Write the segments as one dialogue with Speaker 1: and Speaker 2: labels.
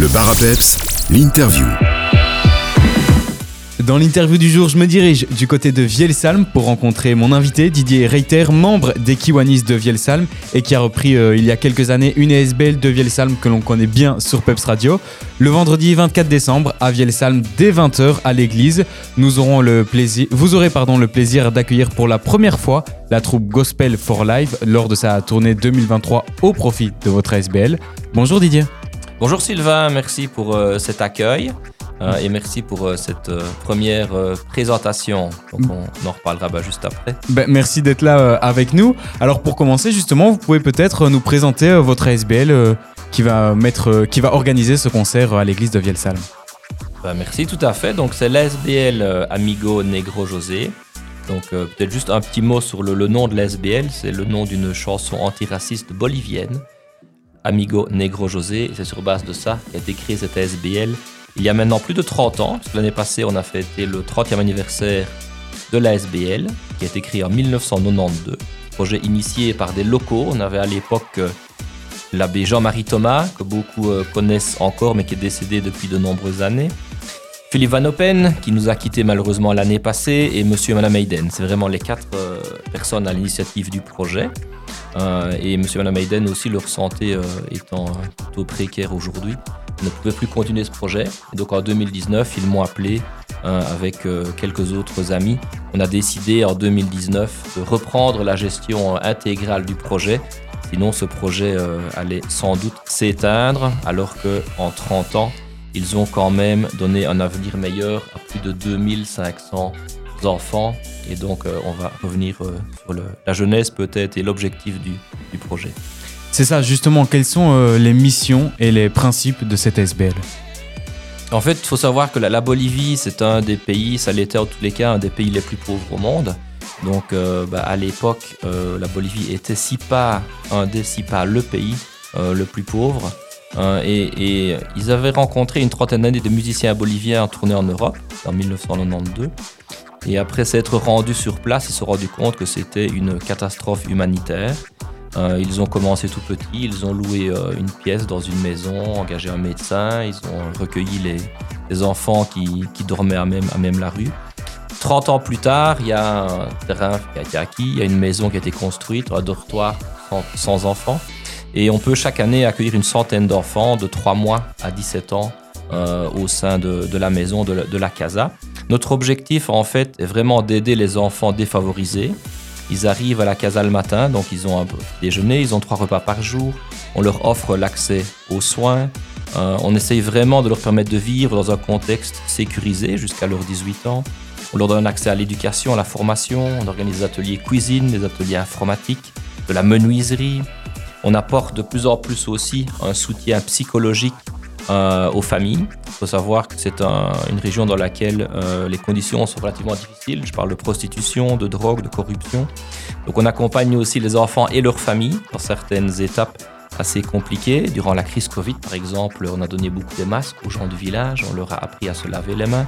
Speaker 1: Le bar à peps, l'interview.
Speaker 2: Dans l'interview du jour, je me dirige du côté de Vielsalm pour rencontrer mon invité Didier Reiter, membre des Kiwanis de Vielsalm et qui a repris euh, il y a quelques années une ASBL de Vielsalm que l'on connaît bien sur Peps Radio. Le vendredi 24 décembre à Vielsalm dès 20h à l'église, nous aurons le plaisir, vous aurez pardon, le plaisir d'accueillir pour la première fois la troupe Gospel for Life lors de sa tournée 2023 au profit de votre ASBL. Bonjour Didier.
Speaker 3: Bonjour Sylvain, merci pour euh, cet accueil. Euh, et merci pour euh, cette première présentation. Donc on, en reparlera bah, juste après.
Speaker 2: Ben, merci d'être là avec nous. Alors pour commencer justement, vous pouvez peut-être nous présenter votre ASBL qui va mettre, qui va organiser ce concert à l'église de Vielsalm.
Speaker 3: Bah, merci tout à fait. Donc c'est euh, Amigo Negro José. Donc peut-être juste un petit mot sur le, le nom de l'SBL. C'est le nom d'une chanson antiraciste bolivienne. Amigo Negro José. C'est sur base de ça qu'a été créé cette SBL il y a maintenant plus de 30 ans. L'année passée, on a fêté le 30e anniversaire de la SBL qui a été créé en 1992. Projet initié par des locaux. On avait à l'époque euh, l'abbé Jean-Marie Thomas, que beaucoup euh, connaissent encore, mais qui est décédé depuis de nombreuses années. Philippe Van Open, qui nous a quittés malheureusement l'année passée, et Monsieur et Madame Hayden. C'est vraiment les quatre euh, personnes à l'initiative du projet. Euh, et Monsieur et Madame Hayden aussi, leur santé euh, étant plutôt précaire aujourd'hui, ne pouvaient plus continuer ce projet. Et donc en 2019, ils m'ont appelé avec quelques autres amis. On a décidé en 2019 de reprendre la gestion intégrale du projet. Sinon, ce projet allait sans doute s'éteindre, alors qu'en 30 ans, ils ont quand même donné un avenir meilleur à plus de 2500 enfants. Et donc, euh, on va revenir euh, sur le- la jeunesse peut-être et l'objectif du, du projet.
Speaker 2: C'est ça justement, quelles sont euh, les missions et les principes de cette ASBL
Speaker 3: En fait, il faut savoir que la, la Bolivie, c'est un des pays, ça l'était en tous les cas, un des pays les plus pauvres au monde. Donc, euh, bah, à l'époque, la Bolivie était si pas un des si pas le pays le plus pauvre. Euh, et, ils avaient rencontré une trentaine d'années de musiciens boliviens en tournée en Europe, en 1992. Et après s'être rendus sur place, ils se sont rendus compte que c'était une catastrophe humanitaire. Euh, ils ont commencé tout petit, ils ont loué euh, une pièce dans une maison, engagé un médecin, ils ont recueilli les, enfants qui, dormaient à même, la rue. 30 ans plus tard, il y a un terrain qui a été acquis, il y a une maison qui a été construite, un dortoir sans enfants. Et on peut chaque année accueillir une centaine d'enfants de 3 mois à 17 ans euh, au sein de, la maison, de la, casa. Notre objectif, en fait, est vraiment d'aider les enfants défavorisés. Ils arrivent à la casa le matin, donc ils ont un déjeuner, ils ont trois repas par jour. On leur offre l'accès aux soins. Euh, on essaye vraiment de leur permettre de vivre dans un contexte sécurisé jusqu'à leurs 18 ans. On leur donne accès à l'éducation, à la formation. On organise des ateliers cuisine, des ateliers informatiques, de la menuiserie. On apporte de plus en plus aussi un soutien psychologique euh, aux familles. Il faut savoir que c'est un- une région dans laquelle euh, les conditions sont relativement difficiles. Je parle de prostitution, de drogue, de corruption. Donc on accompagne aussi les enfants et leurs familles dans certaines étapes assez compliquées. Durant la crise Covid, par exemple, on a donné beaucoup de masques aux gens du village. On leur a appris à se laver les mains.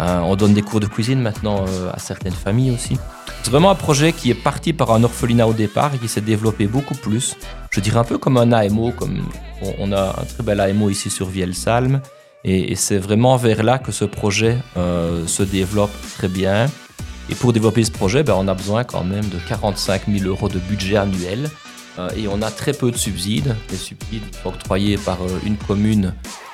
Speaker 3: Euh, on donne des cours de cuisine maintenant euh, à certaines familles aussi. C'est vraiment un projet qui est parti par un orphelinat au départ et qui s'est développé beaucoup plus. Je dirais un peu comme un AMO, comme on, a un très bel AMO ici sur Vielsalm. Et, c'est vraiment vers là que ce projet euh, se développe très bien. Et pour développer ce projet, ben, on a besoin quand même de 45 000 euros de budget annuel. Et on a très peu de subsides. Les subsides octroyés par une commune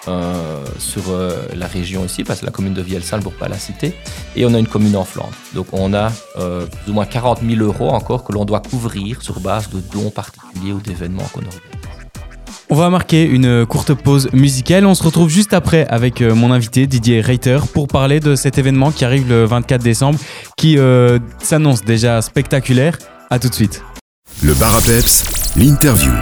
Speaker 3: euh, sur euh, la région ici, parce que la commune de Vielsalm, pour pas la citer. Et on a une commune en Flandre. Donc on a euh, plus ou moins 40 000 euros encore que l'on doit couvrir sur base de dons particuliers ou d'événements qu'on organise.
Speaker 2: On va marquer une courte pause musicale. On se retrouve juste après avec mon invité Didier Reiter pour parler de cet événement qui arrive le 24 décembre qui euh, s'annonce déjà spectaculaire. A tout de suite.
Speaker 1: Le bar à peps, l'interview.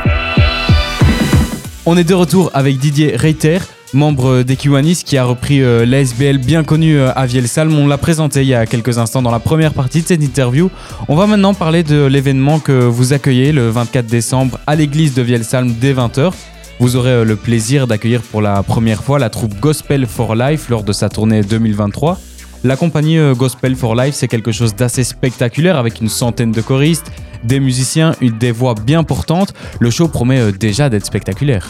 Speaker 2: On est de retour avec Didier Reiter, membre des Kiwanis qui a repris euh, l'ASBL bien connu euh, à Vielsalm. On l'a présenté il y a quelques instants dans la première partie de cette interview. On va maintenant parler de l'événement que vous accueillez le 24 décembre à l'église de Vielsalm dès 20h. Vous aurez euh, le plaisir d'accueillir pour la première fois la troupe Gospel for Life lors de sa tournée 2023. La compagnie euh, Gospel for Life, c'est quelque chose d'assez spectaculaire avec une centaine de choristes, des musiciens, des voix bien portantes. Le show promet euh, déjà d'être spectaculaire.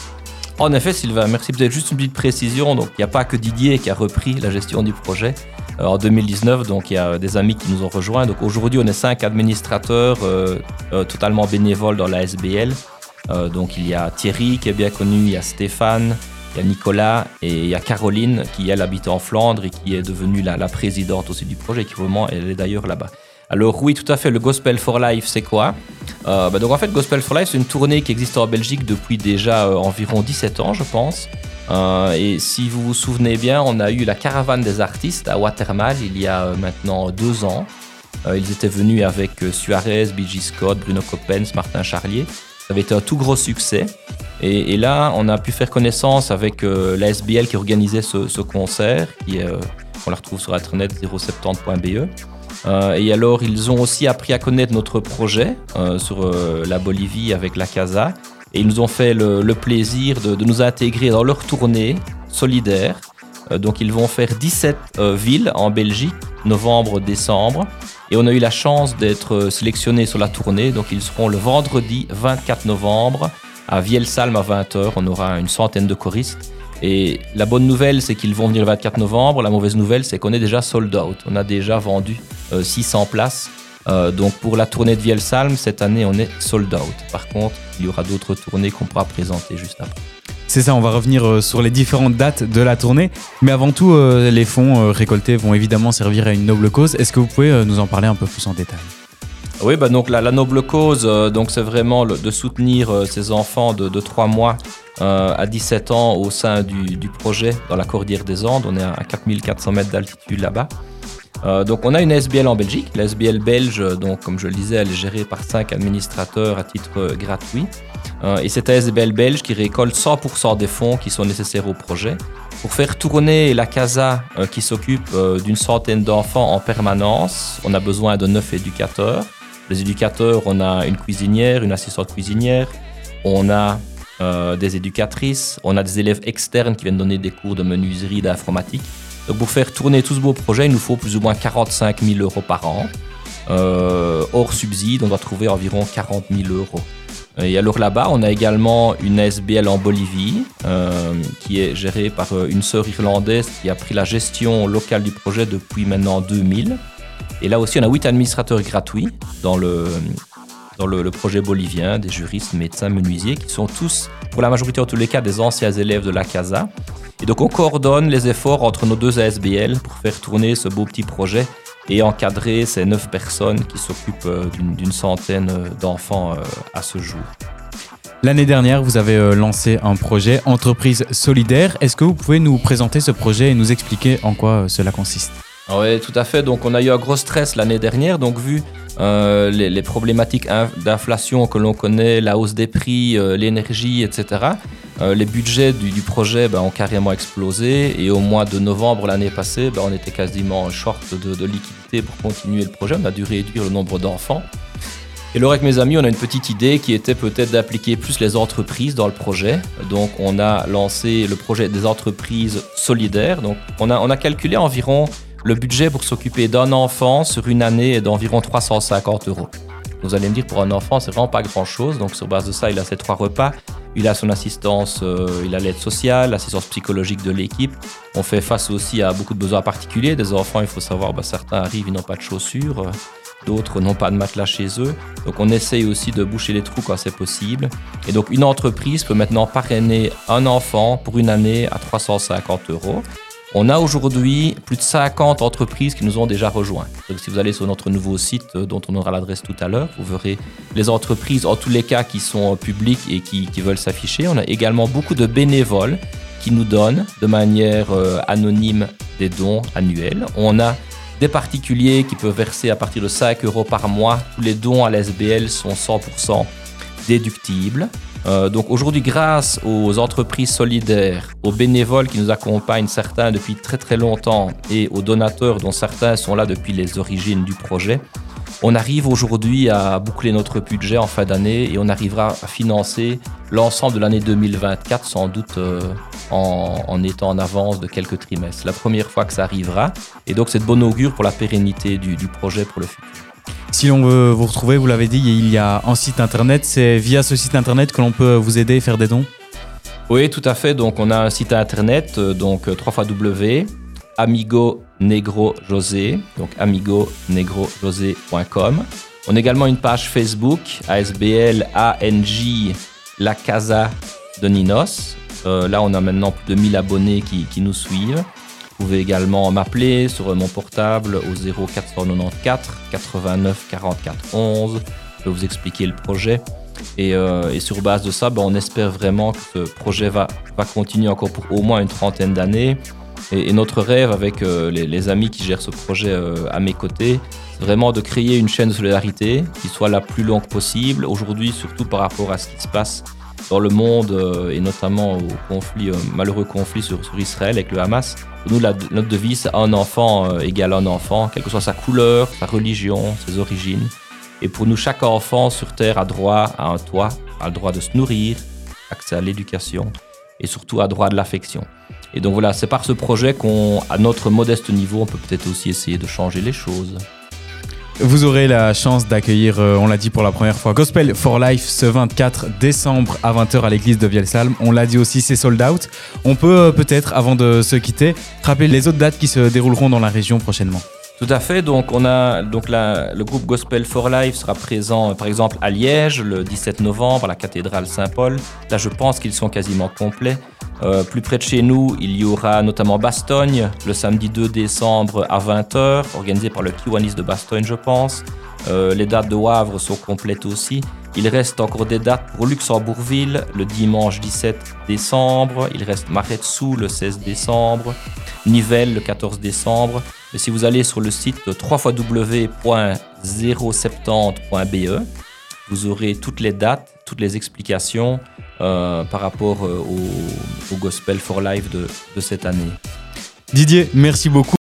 Speaker 3: En effet, Sylvain, merci. Peut-être juste une petite précision. Donc, il n'y a pas que Didier qui a repris la gestion du projet. En 2019, donc il y a des amis qui nous ont rejoints. Donc aujourd'hui, on est cinq administrateurs euh, euh, totalement bénévoles dans la SBL. donc il y a Thierry qui est bien connu, il y a Stéphane, il y a Nicolas et il y a Caroline qui elle habite en Flandre et qui est devenue la, présidente aussi du projet. Qui vraiment, elle est d'ailleurs là-bas. Alors oui, tout à fait. Le Gospel for Life, c'est quoi? Bah, Donc en fait, Gospel for Life, c'est une tournée qui existe en Belgique depuis déjà environ 17 ans, je pense. Euh, et si vous vous souvenez bien, on a eu la caravane des artistes à Watermal il y a euh, maintenant deux ans. Euh, ils étaient venus avec Suarez, B.G. Scott, Bruno Coppens, Martin Charlier. Ça avait été un tout gros succès. Et, là, on a pu faire connaissance avec la SBL qui organisait ce, concert, qui on la retrouve sur internet 070.be. et alors, ils ont aussi appris à connaître notre projet sur la Bolivie avec la Casa. Et ils nous ont fait le, plaisir de, nous intégrer dans leur tournée solidaire. Euh, donc ils vont faire 17 euh, villes en Belgique, novembre, décembre. Et on a eu la chance d'être sélectionnés sur la tournée. Donc ils seront le vendredi 24 novembre à Vielsalm à 20h. On aura une centaine de choristes. Et la bonne nouvelle, c'est qu'ils vont venir le 24 novembre. La mauvaise nouvelle, c'est qu'on est déjà sold out. On a déjà vendu 600 euh, places. Euh, donc pour la tournée de Vielsalm, cette année, on est sold out. Par contre, il y aura d'autres tournées qu'on pourra présenter juste après.
Speaker 2: C'est ça, on va revenir euh, sur les différentes dates de la tournée. Mais avant tout, les fonds récoltés vont évidemment servir à une noble cause. Est-ce que vous pouvez nous en parler un peu plus en détail?
Speaker 3: Oui, bah donc la, noble cause, donc c'est vraiment de soutenir ces enfants de, 3 mois à 17 ans au sein du, du, projet dans la Cordillère des Andes. On est à 4400 mètres d'altitude là-bas. Euh, donc on a une SBL en Belgique. La SBL belge, donc comme je le disais, elle est gérée par cinq administrateurs à titre euh, gratuit. Euh, et c'est la SBL belge qui récolte 100% des fonds qui sont nécessaires au projet pour faire tourner la CASA qui s'occupe d'une centaine d'enfants en permanence. On a besoin de neuf éducateurs. Les éducateurs, on a une cuisinière, une assistante cuisinière, on a des éducatrices, on a des élèves externes qui viennent donner des cours de menuiserie, d'informatique. Donc pour faire tourner tout ce beau projet, il nous faut plus ou moins 45 000 euros par an. Euh, hors subside, on doit trouver environ 40 000 euros. Et alors là-bas, on a également une SBL en Bolivie, euh, qui est gérée par euh, une sœur irlandaise qui a pris la gestion locale du projet depuis maintenant 2000. Et là aussi, on a 8 administrateurs gratuits dans le, dans le, le, projet bolivien, des juristes, médecins, menuisiers, qui sont tous, pour la majorité en tous les cas, des anciens élèves de la CASA et donc on coordonne les efforts entre nos deux ASBL pour faire tourner ce beau petit projet et encadrer ces neuf personnes qui s'occupent euh, d'une centaine euh, d'enfants euh, à ce jour.
Speaker 2: L'année dernière, vous avez lancé un projet Entreprise solidaire. Est-ce que vous pouvez nous présenter ce projet et nous expliquer en quoi cela consiste?
Speaker 3: Oui, tout à fait. Donc, on a eu un gros stress l'année dernière. Donc, vu les, problématiques d'inflation que l'on connaît, la hausse des prix, l'énergie, etc., euh, les budgets du, projet ben, ont carrément explosé et au mois de novembre l'année passée, ben, on était quasiment en short de, liquidité pour continuer le projet. On a dû réduire le nombre d'enfants. Et là, avec mes amis, on a une petite idée qui était peut-être d'appliquer plus les entreprises dans le projet. Donc, on a lancé le projet des entreprises solidaires. Donc, on a calculé environ le budget pour s'occuper d'un enfant sur une année est d'environ 350 euros. Vous allez me dire, pour un enfant, c'est vraiment pas grand-chose. Donc, sur base de ça, il a ses trois repas. Il a son assistance, euh, il a l'aide sociale, l'assistance psychologique de l'équipe. On fait face aussi à beaucoup de besoins particuliers. Des enfants, il faut savoir, bah, certains arrivent, ils n'ont pas de chaussures, d'autres n'ont pas de matelas chez eux. Donc on essaye aussi de boucher les trous quand c'est possible. Et donc une entreprise peut maintenant parrainer un enfant pour une année à 350 euros. On a aujourd'hui plus de 50 entreprises qui nous ont déjà rejoints. Si vous allez sur notre nouveau site, euh, dont on aura l'adresse tout à l'heure, vous verrez les entreprises, en tous les cas, qui sont publiques et qui, veulent s'afficher. On a également beaucoup de bénévoles qui nous donnent de manière euh, anonyme des dons annuels. On a des particuliers qui peuvent verser à partir de 5 euros par mois. Tous les dons à l'SBL sont 100% déductibles. Euh, donc aujourd'hui, grâce aux entreprises solidaires, aux bénévoles qui nous accompagnent, certains depuis très très longtemps, et aux donateurs dont certains sont là depuis les origines du projet, on arrive aujourd'hui à boucler notre budget en fin d'année et on arrivera à financer l'ensemble de l'année 2024 sans doute euh, en, étant en avance de quelques trimestres. La première fois que ça arrivera et donc c'est de bon augure pour la pérennité du projet pour le futur.
Speaker 2: Si l'on veut vous retrouver, vous l'avez dit, il y a un site internet. C'est via ce site internet que l'on peut vous aider et faire des dons
Speaker 3: Oui, tout à fait. Donc, on a un site internet, euh, donc euh, 3 w Amigo Negro José, donc amigonegrojosé.com. On a également une page Facebook, ASBL ANJ La Casa de Ninos. Euh, là, on a maintenant plus de 1000 abonnés qui nous suivent. Vous pouvez également m'appeler sur mon portable au 0494 89 44 11. Je vais vous expliquer le projet. Et, euh, sur base de ça, ben, on espère vraiment que ce projet va, va continuer encore pour au moins une trentaine d'années. Et, notre rêve avec euh, les, amis qui gèrent ce projet euh, à mes côtés, c'est vraiment de créer une chaîne de solidarité qui soit la plus longue possible. Aujourd'hui, surtout par rapport à ce qui se passe dans le monde et notamment au conflit, malheureux conflit sur, sur Israël avec le Hamas. Nous, notre devise, un enfant euh, égale un enfant, quelle que soit sa couleur, sa religion, ses origines. Et pour nous, chaque enfant sur Terre a droit à un toit, a le droit de se nourrir, accès à l'éducation et surtout a droit de l'affection. Et donc voilà, c'est par ce projet qu'on, à notre modeste niveau, on peut peut-être aussi essayer de changer les choses.
Speaker 2: Vous aurez la chance d'accueillir, euh, on l'a dit pour la première fois, Gospel for Life ce 24 décembre à 20h à l'église de Vielsalm. On l'a dit aussi, c'est sold out. On peut euh, peut-être, avant de se quitter, rappeler les autres dates qui se dérouleront dans la région prochainement.
Speaker 3: Tout à fait. Donc, on a donc le groupe Gospel for Life sera présent, par exemple, à Liège le 17 novembre à la cathédrale Saint-Paul. Là, je pense qu'ils sont quasiment complets. Euh, plus près de chez nous, il y aura notamment Bastogne le samedi 2 décembre à 20h, organisé par le Kiwanis de Bastogne, je pense. Euh, les dates de Wavre sont complètes aussi. Il reste encore des dates pour Luxembourgville le dimanche 17 décembre. Il reste Maretsu le 16 décembre. Nivelles le 14 décembre. Mais si vous allez sur le site www.070.be, E, vous aurez toutes les dates, toutes les explications euh, par rapport euh, au, Gospel for Life de cette année.
Speaker 2: Didier, merci beaucoup.